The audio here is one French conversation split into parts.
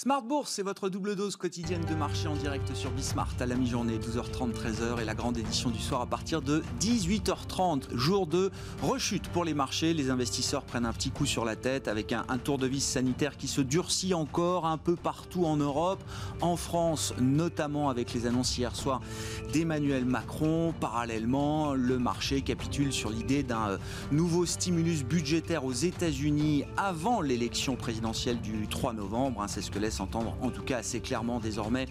Smart Bourse, c'est votre double dose quotidienne de marché en direct sur Bismart à la mi-journée, 12h30, 13h et la grande édition du soir à partir de 18h30. Jour de rechute pour les marchés. Les investisseurs prennent un petit coup sur la tête avec un, tour de vis sanitaire qui se durcit encore un peu partout en Europe. En France, notamment avec les annonces hier soir d'Emmanuel Macron. Parallèlement, le marché capitule sur l'idée d'un euh, nouveau stimulus budgétaire aux États-Unis avant l'élection présidentielle du 3 novembre. Hein, c'est ce que s'entendre en tout cas assez clairement désormais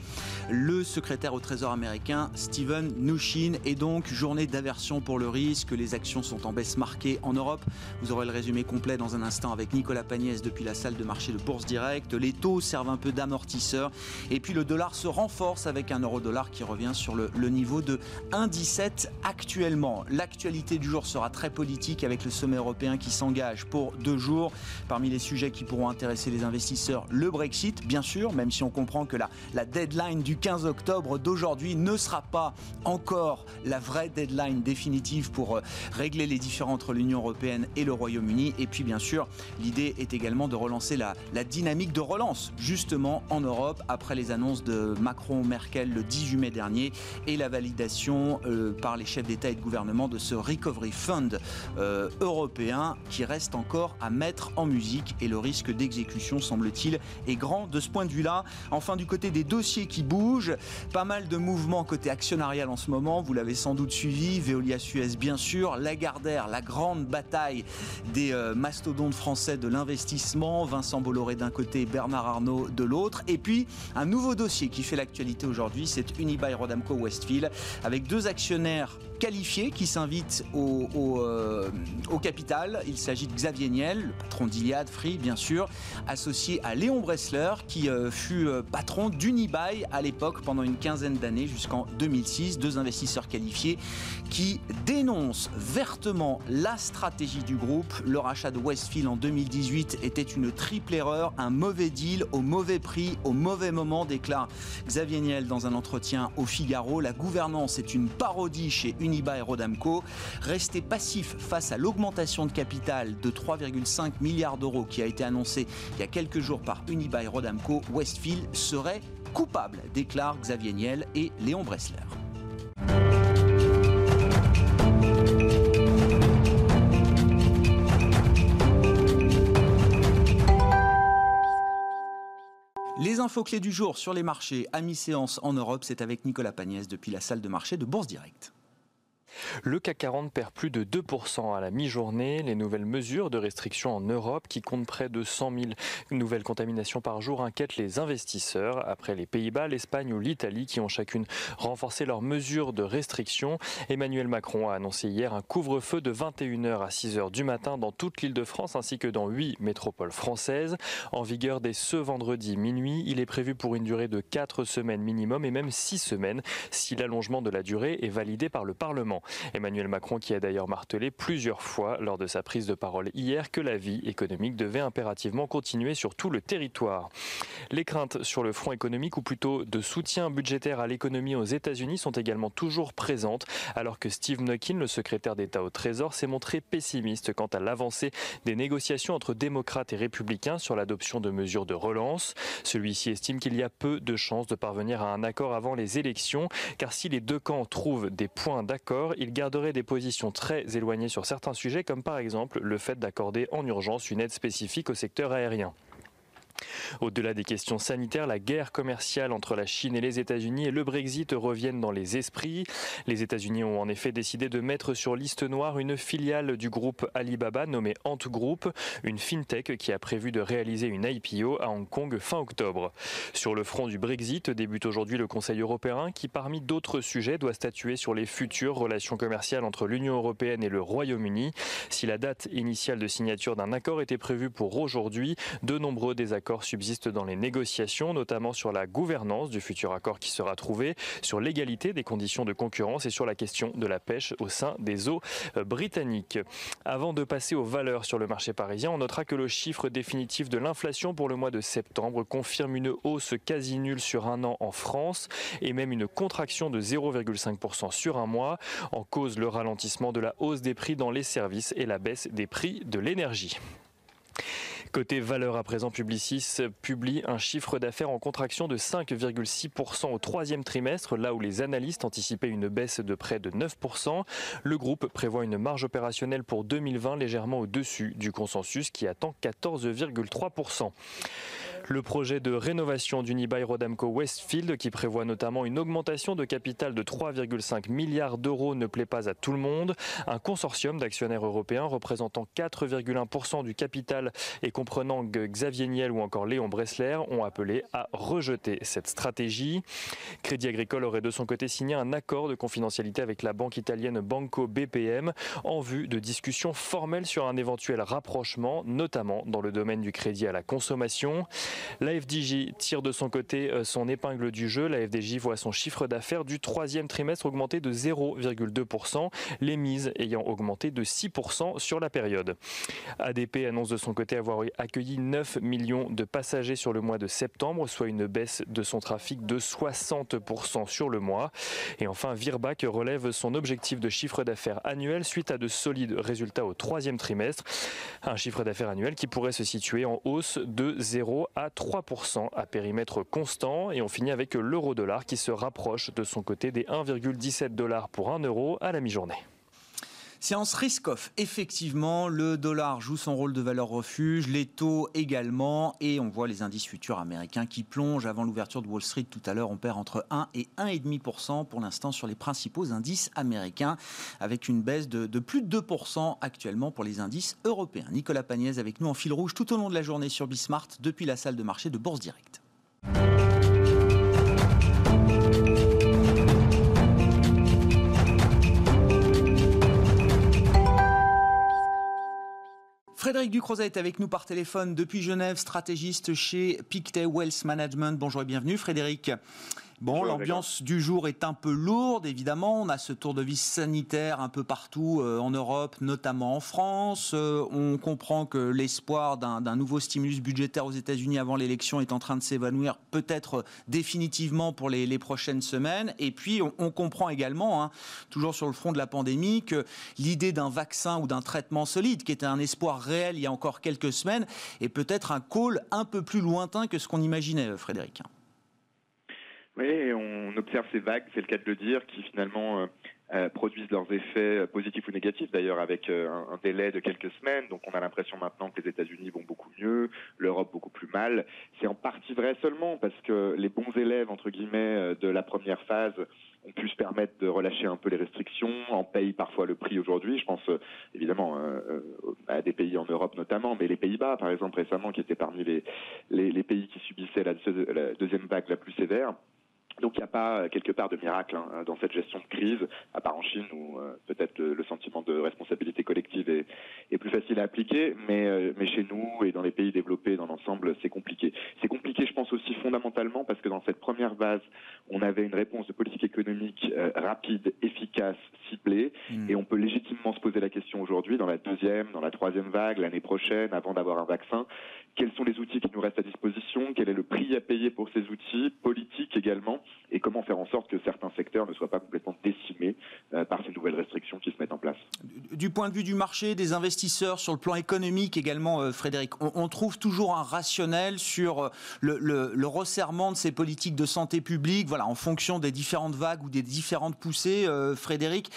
le secrétaire au Trésor américain Steven Mnuchin. Et donc journée d'aversion pour le risque, les actions sont en baisse marquée en Europe. Vous aurez le résumé complet dans un instant avec Nicolas Pagnès depuis la salle de marché de Bourse Direct. Les taux servent un peu d'amortisseur et puis le dollar se renforce avec un euro-dollar qui revient sur le, le niveau de 1,17 actuellement. L'actualité du jour sera très politique avec le sommet européen qui s'engage pour deux jours. Parmi les sujets qui pourront intéresser les investisseurs, le Brexit, bien sûr, même si on comprend que la, deadline du 15 octobre d'aujourd'hui ne sera pas encore la vraie deadline définitive pour euh, régler les différends entre l'Union européenne et le Royaume-Uni. Et puis, bien sûr, l'idée est également de relancer la, dynamique de relance, justement, en Europe, après les annonces de Macron-Merkel le 18 mai dernier et la validation euh, par les chefs d'État et de gouvernement de ce Recovery Fund euh, européen qui reste encore à mettre en musique et le risque d'exécution, semble-t-il, est grand de ce point de vue-là. Enfin, du côté des dossiers qui bougent, pas mal de mouvements côté actionnarial en ce moment. Vous l'avez sans doute suivi. Veolia Suez, bien sûr. Lagardère, la grande bataille des euh, mastodontes français de l'investissement. Vincent Bolloré d'un côté, Bernard Arnault de l'autre. Et puis, un nouveau dossier qui fait l'actualité aujourd'hui, c'est Unibail Rodamco Westfield, avec deux actionnaires qualifiés qui s'invitent euh, au, capital. Il s'agit de Xavier Niel, le patron d'Iliad Free, bien sûr, associé à Léon Bressler, qui euh, fut euh, patron d'Unibail à l'époque pendant une quinzaine d'années jusqu'en 2006. Deux investisseurs qualifiés qui dénoncent vertement la stratégie du groupe. Le rachat de Westfield en 2018 était une triple erreur, un mauvais deal au mauvais prix, au mauvais moment, déclare Xavier Niel dans un entretien au Figaro. La gouvernance est une parodie chez Unibail Rodamco. Rester passif face à l'augmentation de capital de 3,5 milliards d'euros qui a été annoncée il y a quelques jours par Unibail Rodamco Westfield serait coupable, déclarent Xavier Niel et Léon Bressler. Les infos clés du jour sur les marchés à mi-séance en Europe, c'est avec Nicolas Pagnès depuis la salle de marché de Bourse Direct. Le CAC 40 perd plus de 2% à la mi-journée. Les nouvelles mesures de restriction en Europe, qui comptent près de 100 000 nouvelles contaminations par jour, inquiètent les investisseurs. Après les Pays-Bas, l'Espagne ou l'Italie, qui ont chacune renforcé leurs mesures de restriction, Emmanuel Macron a annoncé hier un couvre-feu de 21h à 6h du matin dans toute l'île de France, ainsi que dans 8 métropoles françaises. En vigueur dès ce vendredi minuit, il est prévu pour une durée de 4 semaines minimum et même 6 semaines si l'allongement de la durée est validé par le Parlement. Emmanuel Macron qui a d'ailleurs martelé plusieurs fois lors de sa prise de parole hier que la vie économique devait impérativement continuer sur tout le territoire. Les craintes sur le front économique ou plutôt de soutien budgétaire à l'économie aux États-Unis sont également toujours présentes alors que Steve Mnuchin, le secrétaire d'État au Trésor, s'est montré pessimiste quant à l'avancée des négociations entre démocrates et républicains sur l'adoption de mesures de relance. Celui-ci estime qu'il y a peu de chances de parvenir à un accord avant les élections car si les deux camps trouvent des points d'accord, il garderait des positions très éloignées sur certains sujets, comme par exemple le fait d'accorder en urgence une aide spécifique au secteur aérien. Au-delà des questions sanitaires, la guerre commerciale entre la Chine et les États-Unis et le Brexit reviennent dans les esprits. Les États-Unis ont en effet décidé de mettre sur liste noire une filiale du groupe Alibaba nommée Ant Group, une fintech qui a prévu de réaliser une IPO à Hong Kong fin octobre. Sur le front du Brexit débute aujourd'hui le Conseil européen qui, parmi d'autres sujets, doit statuer sur les futures relations commerciales entre l'Union européenne et le Royaume-Uni. Si la date initiale de signature d'un accord était prévue pour aujourd'hui, de nombreux désaccords accord subsiste dans les négociations, notamment sur la gouvernance du futur accord qui sera trouvé, sur l'égalité des conditions de concurrence et sur la question de la pêche au sein des eaux euh, britanniques. Avant de passer aux valeurs sur le marché parisien, on notera que le chiffre définitif de l'inflation pour le mois de septembre confirme une hausse quasi nulle sur un an en France et même une contraction de 0,5% sur un mois. En cause le ralentissement de la hausse des prix dans les services et la baisse des prix de l'énergie. Côté valeur à présent, Publicis publie un chiffre d'affaires en contraction de 5,6% au troisième trimestre, là où les analystes anticipaient une baisse de près de 9%. Le groupe prévoit une marge opérationnelle pour 2020 légèrement au-dessus du consensus qui attend 14,3%. Le projet de rénovation d'Unibail Rodamco Westfield, qui prévoit notamment une augmentation de capital de 3,5 milliards d'euros, ne plaît pas à tout le monde. Un consortium d'actionnaires européens représentant 4,1% du capital et comprenant Xavier Niel ou encore Léon Bressler ont appelé à rejeter cette stratégie. Crédit Agricole aurait de son côté signé un accord de confidentialité avec la banque italienne Banco BPM en vue de discussions formelles sur un éventuel rapprochement, notamment dans le domaine du crédit à la consommation. La FDJ tire de son côté euh, son épingle du jeu. La FDJ voit son chiffre d'affaires du troisième trimestre augmenter de 0,2%, les mises ayant augmenté de 6% sur la période. ADP annonce de son côté avoir accueilli 9 millions de passagers sur le mois de septembre, soit une baisse de son trafic de 60% sur le mois. Et enfin, Virbac relève son objectif de chiffre d'affaires annuel suite à de solides résultats au troisième trimestre. Un chiffre d'affaires annuel qui pourrait se situer en hausse de 0 à 3% à périmètre constant. Et on finit avec l'euro-dollar qui se rapproche de son côté des 1,17 dollars pour 1 euro à la mi-journée. Séance risk-off. Effectivement, le dollar joue son rôle de valeur refuge, les taux également, et on voit les indices futurs américains qui plongent avant l'ouverture de Wall Street tout à l'heure. On perd entre 1 et 1,5% pour l'instant sur les principaux indices américains, avec une baisse de, plus de 2% actuellement pour les indices européens. Nicolas Pagnès avec nous en fil rouge tout au long de la journée sur Bismart depuis la salle de marché de Bourse Direct. Frédéric Ducrozet est avec nous par téléphone depuis Genève, stratégiste chez Pictet Wealth Management. Bonjour et bienvenue Frédéric. Bon, l'ambiance du jour est un peu lourde, évidemment. On a ce tour de vis sanitaire un peu partout euh, en Europe, notamment en France. Euh, on comprend que l'espoir d'un nouveau stimulus budgétaire aux États-Unis avant l'élection est en train de s'évanouir, peut-être définitivement pour les, les, prochaines semaines. Et puis, on, on comprend également, hein, toujours sur le front de la pandémie, que l'idée d'un vaccin ou d'un traitement solide, qui était un espoir réel il y a encore quelques semaines, est peut-être un call un peu plus lointain que ce qu'on imaginait, Frédéric. Oui, on observe ces vagues, c'est le cas de le dire, qui finalement euh, euh, produisent leurs effets euh, positifs ou négatifs, d'ailleurs avec euh, un, délai de quelques semaines. Donc on a l'impression maintenant que les États-Unis vont beaucoup mieux, l'Europe beaucoup plus mal. C'est en partie vrai seulement parce que les bons élèves, entre guillemets, de la première phase ont pu se permettre de relâcher un peu les restrictions, en payent parfois le prix aujourd'hui. Je pense évidemment à des pays en Europe notamment, mais les Pays-Bas, par exemple, récemment, qui étaient parmi les, pays qui subissaient la deuxième vague la plus sévère. Donc il n'y a pas euh, quelque part de miracle hein, dans cette gestion de crise, à part en Chine où euh, peut-être le, le, sentiment de responsabilité collective est, est plus facile à appliquer, mais, euh, mais chez nous et dans les pays développés dans l'ensemble, c'est compliqué. C'est compliqué, je pense aussi fondamentalement parce que dans cette première phase, on avait une réponse de politique économique euh, rapide, efficace, ciblée, mmh. et on peut légitimement se poser la question aujourd'hui, dans la deuxième, dans la troisième vague, l'année prochaine, avant d'avoir un vaccin, quels sont les outils qui nous restent à disposition, quel est le prix à payer pour ces outils, politiques également, et comment faire en sorte que certains secteurs ne soient pas complètement décimés euh, par ces nouvelles restrictions qui se mettent en place. Du point de vue du marché, des investisseurs, sur le plan économique également, euh, Frédéric, on, trouve toujours un rationnel sur euh, le, resserrement de ces politiques de santé publique, voilà, en fonction des différentes vagues ou des différentes poussées, Frédéric.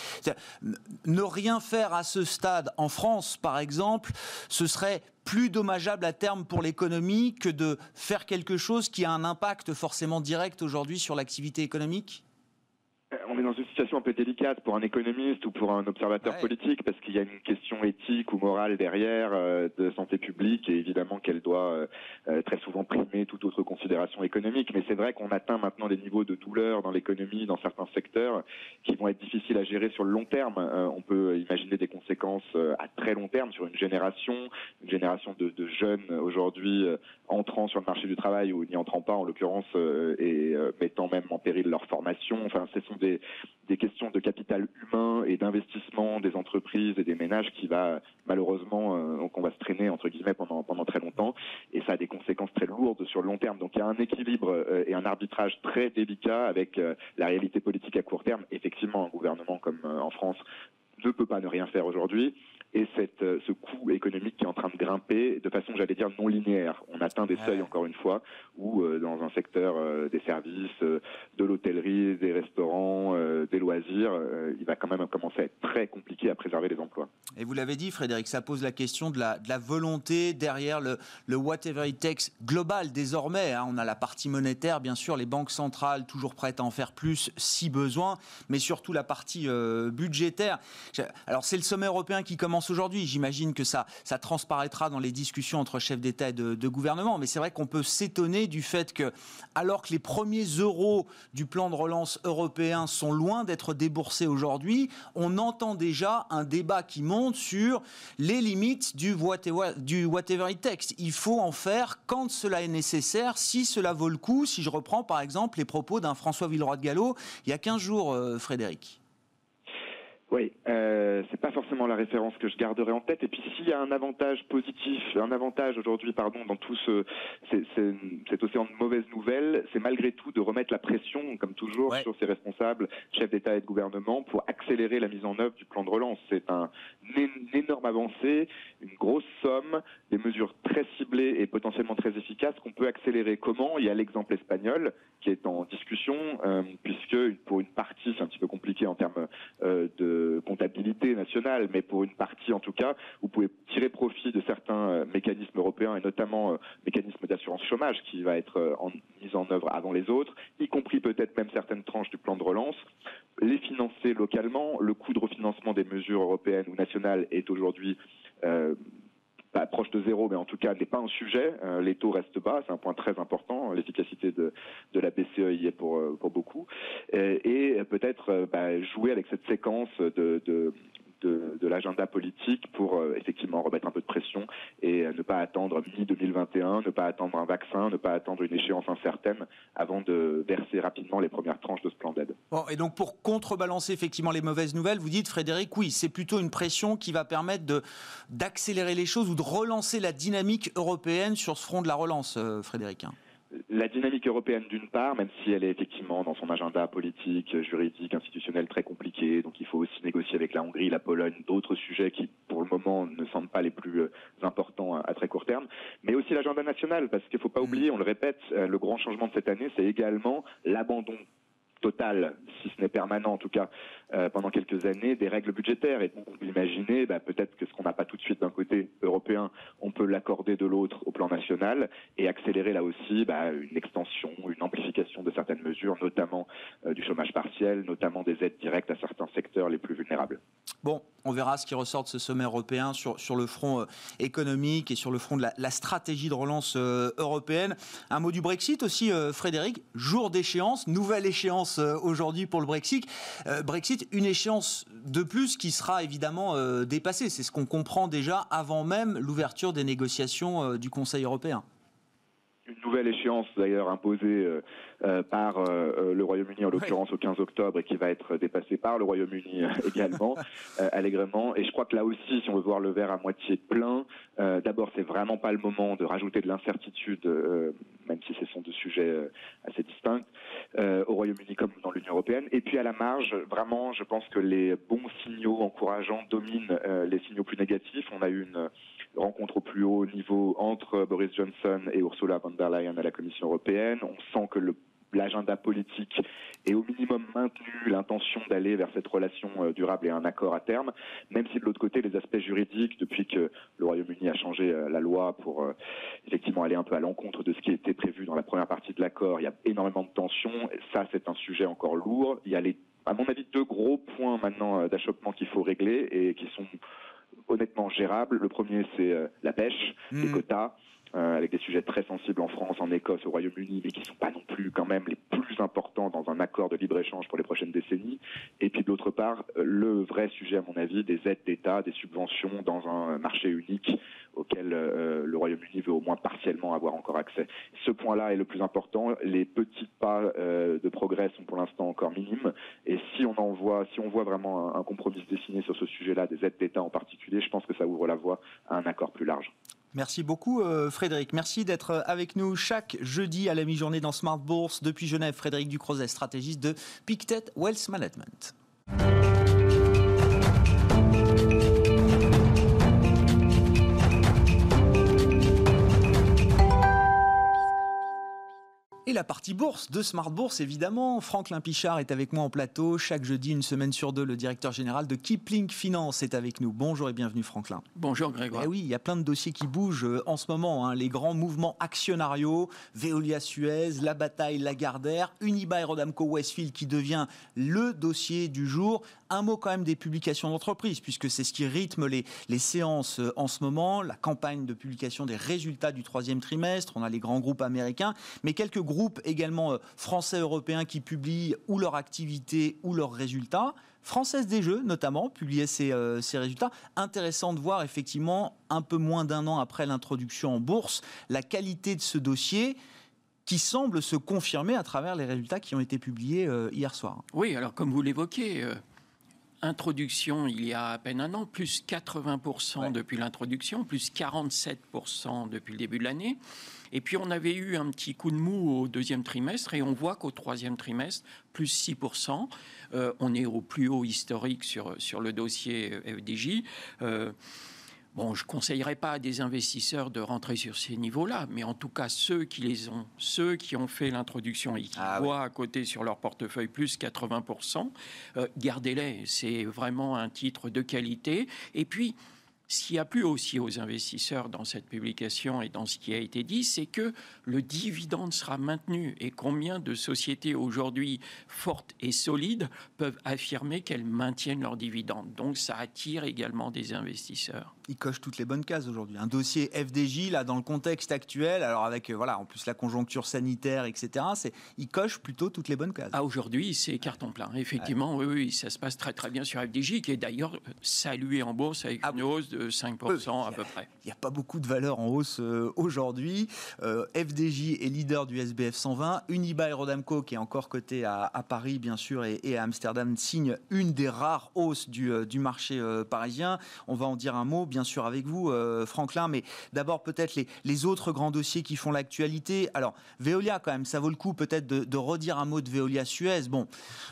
Ne rien faire à ce stade en France, par exemple, ce serait plus dommageable à terme pour l'économie que de faire quelque chose qui a un impact forcément direct aujourd'hui sur l'activité économique? Une situation un peu délicate pour un économiste ou pour un observateur ouais. politique parce qu'il y a une question éthique ou morale derrière euh, de santé publique et évidemment qu'elle doit euh, euh, très souvent primer toute autre considération économique. Mais c'est vrai qu'on atteint maintenant des niveaux de douleur dans l'économie, dans certains secteurs, qui vont être difficiles à gérer sur le long terme. Euh, on peut imaginer des conséquences à très long terme sur une génération, une génération de, de jeunes aujourd'hui entrant sur le marché du travail ou n'y entrant pas en l'occurrence et mettant même en péril leur formation. Enfin, ce sont des, des questions de capital humain et d'investissement des entreprises et des ménages qui va malheureusement euh, qu'on va se traîner entre guillemets pendant pendant très longtemps et ça a des conséquences très lourdes sur le long terme. Donc il y a un équilibre euh, et un arbitrage très délicat avec euh, la réalité politique à court terme. Effectivement, un gouvernement comme euh, en France ne peut pas ne rien faire aujourd'hui. Et cette, euh, ce coût économique qui est en train de grimper de façon, j'allais dire, non linéaire. On atteint des seuils, encore une fois, où euh, dans un secteur euh, des services, de l'hôtellerie, des restaurants, des loisirs, il va quand même commencer à être très compliqué à préserver les emplois. Et vous l'avez dit, Frédéric, ça pose la question de la, de la volonté derrière le, le, whatever it takes global désormais. Hein. On a la partie monétaire, bien sûr, les banques centrales toujours prêtes à en faire plus si besoin, mais surtout la partie budgétaire. Alors c'est le sommet européen qui commence aujourd'hui. J'imagine que ça, ça transparaîtra dans les discussions entre chefs d'État et de, gouvernement. Mais c'est vrai qu'on peut s'étonner du fait que, alors que les premiers euros du plan de relance européen sont loin d'être déboursés aujourd'hui, on entend déjà un débat qui monte sur les limites du whatever, du it takes. Il faut en faire quand cela est nécessaire, si cela vaut le coup. Si je reprends par exemple les propos d'un François Villeroy de Gallo il y a 15 jours, euh, Frédéric. Oui, euh, c'est pas forcément la référence que je garderai en tête. Et puis s'il y a un avantage positif, un avantage aujourd'hui, pardon, dans tout ce cet océan de mauvaises nouvelles, c'est malgré tout de remettre la pression, comme toujours, sur ces responsables, chefs d'État et de gouvernement, pour accélérer la mise en œuvre du plan de relance. C'est un, une énorme avancée, une grosse somme, des mesures très ciblées et potentiellement très efficaces qu'on peut accélérer. Comment? Il y a l'exemple espagnol qui est en discussion, euh, puisque pour une partie, c'est un petit peu compliqué en termes euh, de comptabilité mais pour une partie en tout cas, vous pouvez tirer profit de certains euh, mécanismes européens et notamment euh, mécanisme d'assurance chômage qui va être euh, mis en œuvre avant les autres, y compris peut-être même certaines tranches du plan de relance, les financer localement. Le coût de refinancement des mesures européennes ou nationales est aujourd'hui pas proche de zéro, mais en tout cas n'est pas un sujet. les taux restent bas, c'est un point très important. L'efficacité de, la BCE y est pour, beaucoup. Et, peut-être bah, jouer avec cette séquence de de, l'agenda politique pour euh, effectivement remettre un peu de pression et euh, ne pas attendre mi-2021, ne pas attendre un vaccin, ne pas attendre une échéance incertaine avant de verser rapidement les premières tranches de ce plan d'aide. Bon, et donc pour contrebalancer effectivement les mauvaises nouvelles, vous dites Frédéric, oui, c'est plutôt une pression qui va permettre de, d'accélérer les choses ou de relancer la dynamique européenne sur ce front de la relance, euh, Frédéric. La dynamique européenne d'une part, même si elle est effectivement dans son agenda politique, juridique, institutionnel très compliqué, donc il faut aussi négocier avec la Hongrie, la Pologne, d'autres sujets qui pour le moment ne semblent pas les plus euh, importants à très court terme, mais aussi l'agenda national, parce qu'il ne faut pas oublier, on le répète, euh, le grand changement de cette année, c'est également l'abandon total, si ce n'est permanent en tout cas, euh, pendant quelques années, des règles budgétaires. Et donc on peut imaginer bah, peut-être que ce qu'on n'a pas tout de suite d'un côté européen, on peut l'accorder de l'autre au plan national et accélérer là aussi bah, une extension, une amplification de certaines mesures, notamment euh, du chômage partiel, notamment des aides directes à certains secteurs les plus vulnérables. Bon, on verra ce qui ressort de ce sommet européen sur, sur le front euh, économique et sur le front de la, stratégie de relance européenne. Un mot du Brexit aussi, Frédéric. Jour d'échéance, nouvelle échéance aujourd'hui pour le Brexit. Euh, Une échéance de plus qui sera évidemment euh, dépassée. C'est ce qu'on comprend déjà avant même l'ouverture des négociations du Conseil européen une nouvelle échéance d'ailleurs imposée par le Royaume-Uni en l'occurrence au 15 octobre et qui va être dépassée par le Royaume-Uni également allègrement et je crois que là aussi si on veut voir le verre à moitié plein d'abord c'est vraiment pas le moment de rajouter de l'incertitude même si ce sont deux sujets assez distincts euh, au Royaume-Uni comme dans l'Union européenne. Et puis à la marge, vraiment, je pense que les bons signaux encourageants dominent euh, les signaux plus négatifs. On a eu une rencontre au plus haut niveau entre Boris Johnson et Ursula von der Leyen à la Commission européenne. On sent que l'agenda politique est au minimum maintenu l'intention d'aller vers cette relation euh, durable et un accord à terme, même si de l'autre côté les aspects juridiques, depuis que le Royaume-Uni a changé euh, la loi pour euh, effectivement aller un peu à l'encontre de ce qui était prévu dans la première partie de l'accord, il y a énormément de tensions. Ça, c'est un sujet encore lourd. Il y a à mon avis, deux gros points maintenant d'achoppement qu'il faut régler et qui sont honnêtement gérables. Le premier, c'est la pêche, les mmh. quotas. Euh, avec des sujets très sensibles en France, en Écosse, au Royaume-Uni, mais qui ne sont pas non plus quand même les plus importants dans un accord de libre-échange pour les prochaines décennies. Et puis d'autre part, euh, le vrai sujet, à mon avis, des aides d'État, des subventions dans un marché unique auquel euh, le Royaume-Uni veut au moins partiellement avoir encore accès. Ce point-là est le plus important. Les petits pas de progrès sont pour l'instant encore minimes. Et si on en voit, si on voit vraiment un, un compromis se dessiner sur ce sujet-là, des aides d'État en particulier, je pense que ça ouvre la voie à un accord plus large. Merci beaucoup euh, Frédéric. Merci d'être avec nous chaque jeudi à la mi-journée dans Smart Bourse. Depuis Genève, Frédéric Ducrozet, stratégiste de Pictet Wealth Management. La partie bourse de Smart Bourse, évidemment. Franklin Pichard est avec moi en plateau. Chaque jeudi, une semaine sur deux, le directeur général de Kipling Finance est avec nous. Bonjour et bienvenue, Franklin. Bonjour, Grégoire. Eh oui, il y a plein de dossiers qui bougent euh, en ce moment. Hein. Les grands mouvements actionnariaux, Veolia Suez, la bataille Lagardère, Unibail Rodamco Westfield qui devient le dossier du jour. Un mot quand même des publications d'entreprise, puisque c'est ce qui rythme les, les séances euh, en ce moment. La campagne de publication des résultats du troisième trimestre. On a les grands groupes américains, mais quelques groupes également euh, français, européens qui publient ou leur activité ou leurs résultats. Française des Jeux, notamment, publiait ses, euh, ses, résultats. Intéressant de voir, effectivement, un peu moins d'un an après l'introduction en bourse, la qualité de ce dossier qui semble se confirmer à travers les résultats qui ont été publiés hier soir. Oui, alors comme vous l'évoquez, introduction il y a à peine un an, plus 80% ouais. depuis l'introduction, plus 47% depuis le début de l'année. Et puis on avait eu un petit coup de mou au deuxième trimestre et on voit qu'au troisième trimestre, plus 6%. Euh, on est au plus haut historique sur, sur le dossier FDJ. Euh, Bon, je ne conseillerais pas à des investisseurs de rentrer sur ces niveaux-là, mais en tout cas, ceux qui les ont, ceux qui ont fait l'introduction et qui ah, voient oui. à côté sur leur portefeuille plus 80%, euh, gardez-les. C'est vraiment un titre de qualité. Et puis, ce qui a plu aussi aux investisseurs dans cette publication et dans ce qui a été dit, c'est que le dividende sera maintenu. Et combien de sociétés aujourd'hui fortes et solides peuvent affirmer qu'elles maintiennent leur dividende? Donc ça attire également des investisseurs. Il coche toutes les bonnes cases aujourd'hui. Un dossier FDJ, là, dans le contexte actuel, alors avec, voilà, en plus la conjoncture sanitaire, etc., c'est, il coche plutôt toutes les bonnes cases. Ah, aujourd'hui, c'est carton plein. Effectivement, ouais. oui, oui, ça se passe très, très bien sur FDJ, qui est d'ailleurs salué en bourse avec ah, une hausse de 5% à peu près. Il n'y a pas beaucoup de valeur en hausse euh, aujourd'hui. Euh, FDJ est leader du SBF 120. Unibail Rodamco, qui est encore coté à, à Paris, bien sûr, et, et, à Amsterdam, signe une des rares hausses du, euh, du marché euh, parisien. On va en dire un mot, bien sûr, avec vous, euh, Franklin. Mais d'abord, peut-être les, les, autres grands dossiers qui font l'actualité. Alors, Veolia, quand même, ça vaut le coup peut-être de, de, redire un mot de Veolia Suez. Bon,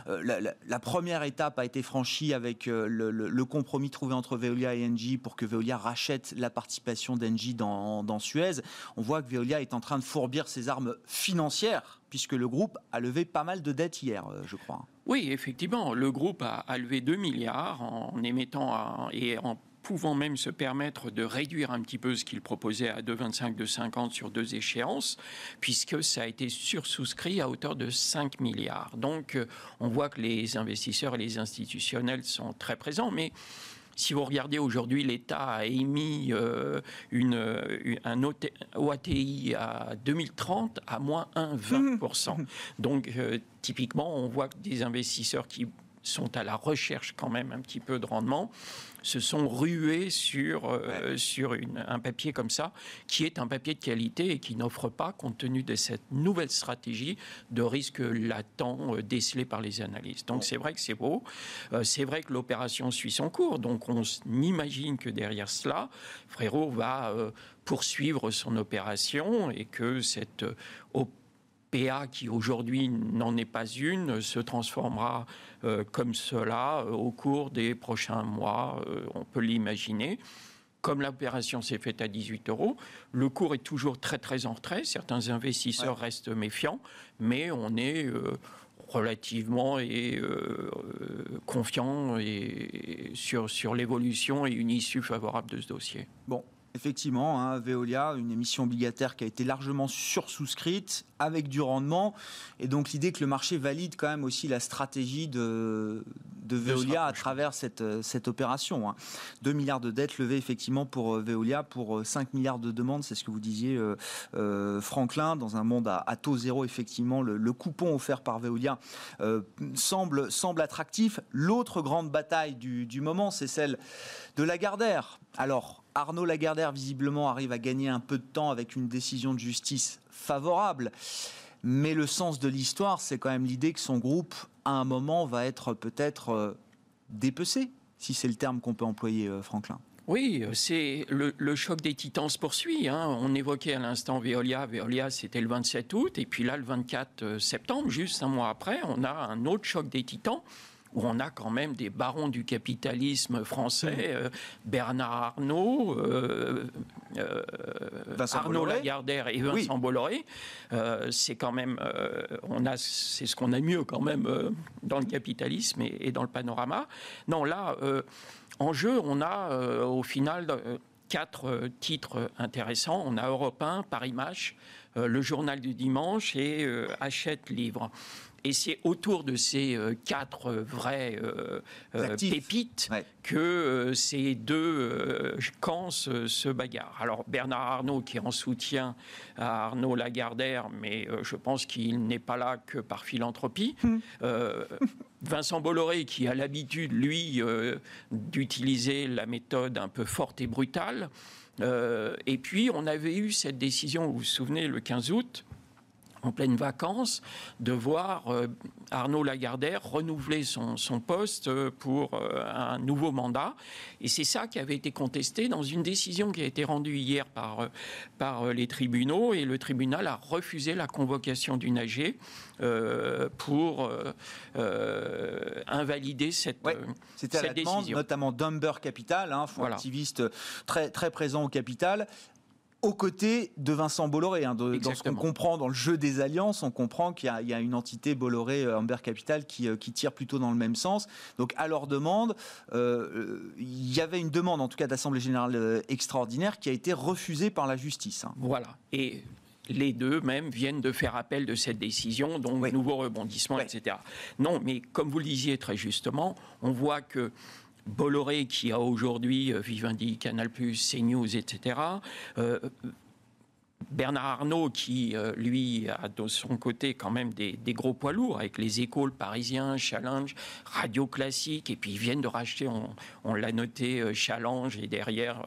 euh, la, la, la, première étape a été franchie avec le, le, compromis trouvé entre Veolia et Engie pour que Veolia rachète la participation d'Engie dans, Suez, on voit que Veolia est en train de fourbir ses armes financières, puisque le groupe a levé pas mal de dettes hier, je crois. Oui, effectivement, le groupe a, levé 2 milliards en émettant et en pouvant même se permettre de réduire un petit peu ce qu'il proposait à 2,25, 2,50 sur deux échéances, puisque ça a été sursouscrit à hauteur de 5 milliards. Donc, on voit que les investisseurs et les institutionnels sont très présents, mais si vous regardez aujourd'hui, l'État a émis euh, une, une, un OATI à 2030 à moins 1,20%. Donc, euh, typiquement, on voit que des investisseurs qui sont à la recherche quand même un petit peu de rendement, se sont rués sur, euh, ouais. sur une, un papier comme ça, qui est un papier de qualité et qui n'offre pas, compte tenu de cette nouvelle stratégie, de risque latent euh, décelé par les analystes. Donc c'est vrai que c'est beau, euh, c'est vrai que l'opération suit son cours, donc on imagine que derrière cela, Frérot va euh, poursuivre son opération et que cette opération PA qui aujourd'hui n'en est pas une se transformera euh, comme cela euh, au cours des prochains mois, euh, on peut l'imaginer. Comme l'opération s'est faite à 18 euros, le cours est toujours très très en retrait. Certains investisseurs ouais. restent méfiants, mais on est relativement et confiant et, sur, sur l'évolution et une issue favorable de ce dossier. Bon, effectivement, hein, Veolia, une émission obligataire qui a été largement sursouscrite avec du rendement. Et donc l'idée que le marché valide quand même aussi la stratégie de, de Veolia à travers cette, cette opération. Hein. 2 milliards de dettes levées effectivement pour Veolia, pour 5 milliards de demandes, c'est ce que vous disiez euh, euh, Franklin, dans un monde à, à taux zéro, effectivement, le, le, coupon offert par Veolia euh, semble, semble attractif. L'autre grande bataille du, du moment, c'est celle de Lagardère. Alors, Arnaud Lagardère, visiblement, arrive à gagner un peu de temps avec une décision de justice favorable. Mais le sens de l'histoire, c'est quand même l'idée que son groupe, à un moment, va être peut-être euh, dépecé, si c'est le terme qu'on peut employer, euh, Franklin. Oui, c'est le, choc des titans se poursuit. Hein. On évoquait à l'instant Veolia. Veolia, c'était le 27 août. Et puis là, le 24 septembre, juste un mois après, on a un autre choc des titans où on a quand même des barons du capitalisme français, mmh. Bernard Arnault, Arnaud Lagardère et Vincent Bolloré. c'est quand même, on a, c'est ce qu'on a mieux quand même dans le capitalisme et, dans le panorama. Non, là, en jeu, on a au final quatre titres intéressants. On a Europe 1, Paris Match, le journal du dimanche et Hachette Livre. Et c'est autour de ces euh, quatre euh, vrais euh, pépites que ces deux camps se, bagarrent. Alors Bernard Arnault qui est en soutien à Arnaud Lagardère, mais je pense qu'il n'est pas là que par philanthropie. Hmm. Vincent Bolloré qui a l'habitude, lui, d'utiliser la méthode un peu forte et brutale. et puis, on avait eu cette décision, vous vous souvenez, le 15 août, en pleine vacances, de voir euh, Arnaud Lagardère renouveler son, poste euh, pour euh, un nouveau mandat. Et c'est ça qui avait été contesté dans une décision qui a été rendue hier par, par les tribunaux. Et le tribunal a refusé la convocation du AG pour invalider cette, ouais, C'était la demande, notamment d'Humber Capital, un hein, fonds activiste très, très présent au capital, aux côtés de Vincent Bolloré. Hein, dans ce qu'on comprend dans le jeu des alliances, on comprend qu'il y, a une entité Bolloré euh, Amber Capital euh, qui, tire plutôt dans le même sens. Donc à leur demande, euh, il y avait une demande en tout cas d'Assemblée générale extraordinaire qui a été refusée par la justice. Hein. Voilà. Et les deux même viennent de faire appel de cette décision, donc nouveau rebondissement, etc. Non, mais comme vous le disiez très justement, on voit que Bolloré qui a aujourd'hui euh, Vivendi, Canal+, CNews, etc. Euh, Bernard Arnault, qui, euh, lui, a de son côté quand même des, gros poids lourds, avec les écoles parisiens, Challenge, Radio Classique, et puis ils viennent de racheter, on, l'a noté, Challenge, et derrière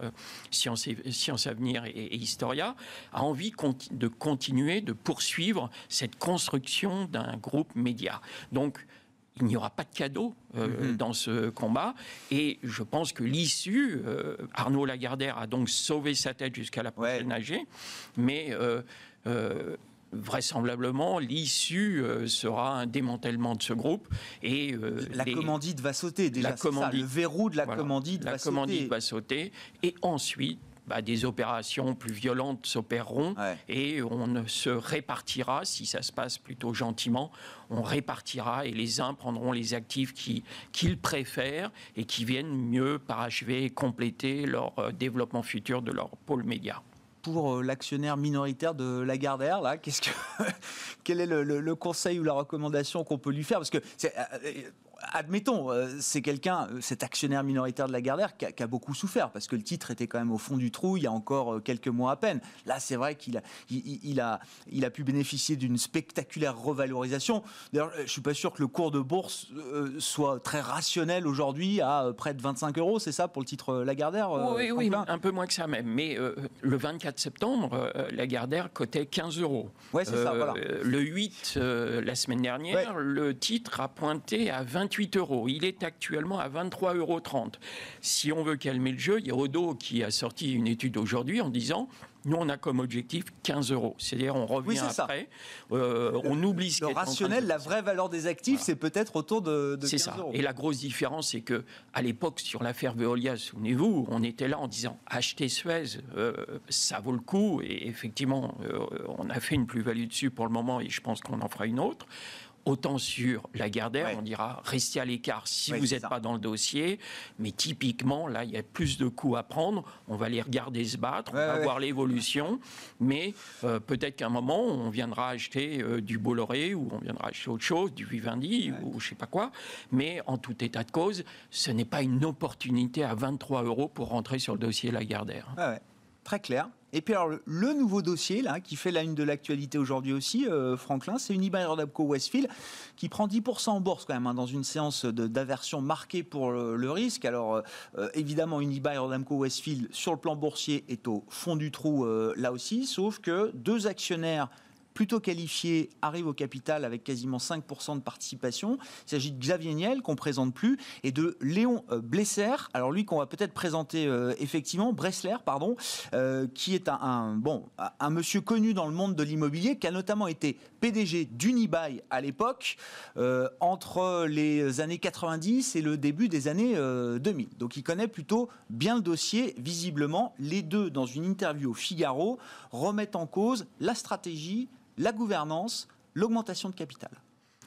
Science, Science Avenir et, et, Historia, a envie de continuer, de poursuivre cette construction d'un groupe média. Donc, il n'y aura pas de cadeau euh, mhm. dans ce combat. Et je pense que l'issue, euh, Arnaud Lagardère a donc sauvé sa tête jusqu'à la prochaine AG, mais euh, vraisemblablement, l'issue sera un démantèlement de ce groupe. Et, la commandite va sauter déjà, la ça, le verrou de la commandite la va commandite va sauter. Et ensuite, bah, des opérations plus violentes s'opéreront et on se répartira, si ça se passe plutôt gentiment, on répartira et les uns prendront les actifs qu'ils préfèrent et qui viennent mieux parachever et compléter leur euh, développement futur de leur pôle média. Pour euh, l'actionnaire minoritaire de Lagardère là Qu'est-ce que quel est le, le, conseil ou la recommandation qu'on peut lui faire? Parce que euh, admettons, euh, c'est quelqu'un, euh, cet actionnaire minoritaire de Lagardère, qui a, qui a, beaucoup souffert parce que le titre était quand même au fond du trou il y a encore euh, quelques mois à peine. Là, c'est vrai qu'il a, il, a, il a pu bénéficier d'une spectaculaire revalorisation. D'ailleurs, je suis pas sûr que le cours de bourse soit très rationnel aujourd'hui à près de 25 euros, c'est ça pour le titre Lagardère Oui, oui, un peu moins que ça même. Mais le 24 septembre, Lagardère cotait 15 euros. Ouais, c'est ça. Voilà. Le 8, la semaine dernière, le titre a pointé à 20 28 euros. Il est actuellement à 23,30 euros. Si on veut calmer le jeu, il y a Odo qui a sorti une étude aujourd'hui en disant nous, on a comme objectif 15 euros. C'est-à-dire, on revient après, euh, on oublie ce Le rationnel, la vraie valeur des actifs, c'est peut-être autour de, de 15 ça. euros. Et la grosse différence, c'est que à l'époque, sur l'affaire Veolia, souvenez-vous, on était là en disant acheter Suez, euh, ça vaut le coup. Et effectivement, euh, on a fait une plus-value dessus pour le moment, et je pense qu'on en fera une autre. Autant sur la Gardère, on dira restez à l'écart si vous n'êtes pas dans le dossier. Mais typiquement, là, il y a plus de coups à prendre. On va les regarder se battre, on va voir l'évolution. Mais euh, peut-être qu'à un moment, on viendra acheter euh, du Bolloré ou on viendra acheter autre chose, du Vivendi ou je sais pas quoi. Mais en tout état de cause, ce n'est pas une opportunité à 23 euros pour rentrer sur le dossier Lagardère. Très clair. Et puis alors, le nouveau dossier là, qui fait la une de l'actualité aujourd'hui aussi, euh, Franklin, c'est Unibail Rodamco Westfield qui prend 10% en bourse quand même hein, dans une séance d'aversion marquée pour le, risque. Alors euh, euh, évidemment, Unibail Rodamco Westfield sur le plan boursier est au fond du trou là aussi, sauf que deux actionnaires plutôt qualifié arrive au capital avec quasiment 5% de participation. Il s'agit de Xavier Niel, qu'on présente plus, et de Léon euh, Blesser. Alors lui qu'on va peut-être présenter euh, effectivement, Bressler, pardon, euh, qui est un, bon, un monsieur connu dans le monde de l'immobilier, qui a notamment été PDG d'Unibail à l'époque, entre les années 90 et le début des années 2000. Donc il connaît plutôt bien le dossier, visiblement. Les deux, dans une interview au Figaro, remettent en cause la stratégie, la gouvernance, l'augmentation de capital.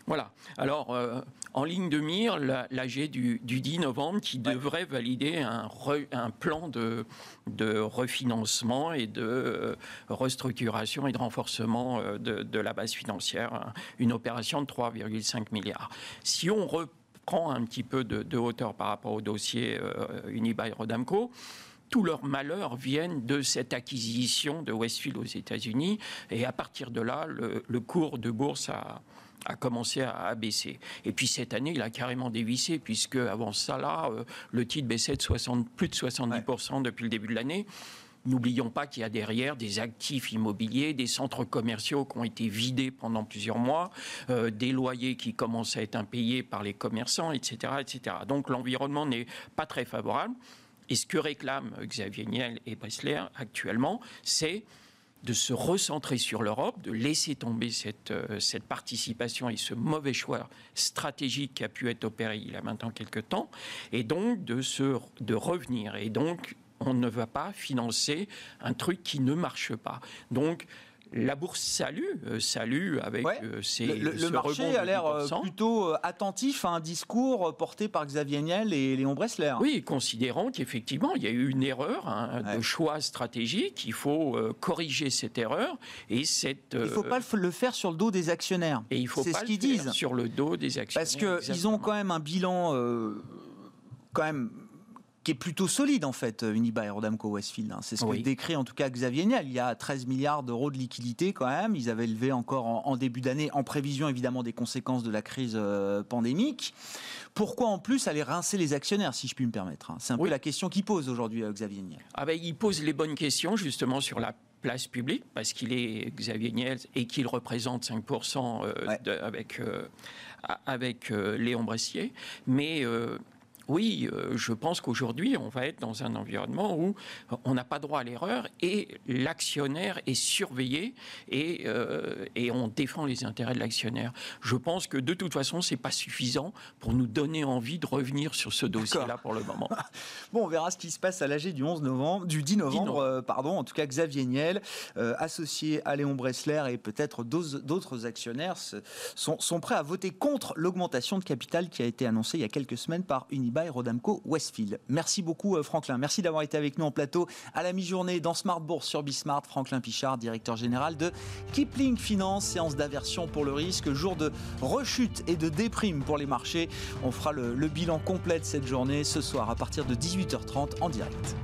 Voilà. Alors, euh, en ligne de mire, l'AG du, 10 novembre qui devrait valider un, plan de, refinancement et de euh, restructuration et de renforcement euh, de, la base financière. Hein. Une opération de 3,5 milliards. Si on reprend un petit peu de, hauteur par rapport au dossier Unibail-Rodamco, tous leurs malheurs viennent de cette acquisition de Westfield aux États-Unis. Et à partir de là, le cours de bourse a, a commencé à, baisser. Et puis cette année, il a carrément dévissé, puisque avant ça, là, euh, le titre baissait de 60, plus de 70% depuis le début de l'année. N'oublions pas qu'il y a derrière des actifs immobiliers, des centres commerciaux qui ont été vidés pendant plusieurs mois, euh, des loyers qui commencent à être impayés par les commerçants, etc. etc. Donc l'environnement n'est pas très favorable. Et ce que réclament Xavier Niel et Bressler actuellement, c'est de se recentrer sur l'Europe, de laisser tomber cette, euh, cette participation et ce mauvais choix stratégique qui a pu être opéré il y a maintenant quelques temps, et donc de, de revenir. Et donc, on ne va pas financer un truc qui ne marche pas. Donc, la bourse salue, euh, salue avec euh, ses, le, le marché a l'air euh, plutôt attentif à un discours porté par Xavier Niel et Léon Bressler. Oui, considérant qu'effectivement il y a eu une erreur hein, de choix stratégique, il faut corriger cette erreur et cette. Il ne faut pas le faire sur le dos des actionnaires. Et il faut pas ce qu'ils disent sur le dos des actionnaires. Parce qu'ils ont quand même un bilan quand même qui est plutôt solide en fait, Unibail Rodamco Westfield. Hein. C'est ce que décrit en tout cas Xavier Niel. Il y a 13 milliards d'euros de liquidités quand même. Ils avaient levé encore en, début d'année, en prévision évidemment des conséquences de la crise euh, pandémique. Pourquoi en plus aller rincer les actionnaires, si je puis me permettre hein? C'est un peu la question qu'il pose aujourd'hui euh, Xavier Niel. Ah ben, il pose les bonnes questions justement sur la place publique, parce qu'il est Xavier Niel et qu'il représente 5% euh, avec, avec Léon Bressier. Mais oui, euh, je pense qu'aujourd'hui, on va être dans un environnement où on n'a pas droit à l'erreur et l'actionnaire est surveillé et, euh, et, on défend les intérêts de l'actionnaire. Je pense que de toute façon, ce n'est pas suffisant pour nous donner envie de revenir sur ce dossier-là pour le moment. bon, on verra ce qui se passe à l'AG du 11 novembre, du 10 novembre, euh, pardon. En tout cas, Xavier Niel, associé à Léon Bressler et peut-être d'autres actionnaires, sont, sont prêts à voter contre l'augmentation de capital qui a été annoncée il y a quelques semaines par Rodamco Westfield. Merci beaucoup euh, Franklin. Merci d'avoir été avec nous en plateau à la mi-journée dans Smart Bourse sur Bismart. Franklin Pichard, directeur général de Kipling Finance, séance d'aversion pour le risque, jour de rechute et de déprime pour les marchés. On fera le, le bilan complet de cette journée ce soir à partir de 18h30 en direct.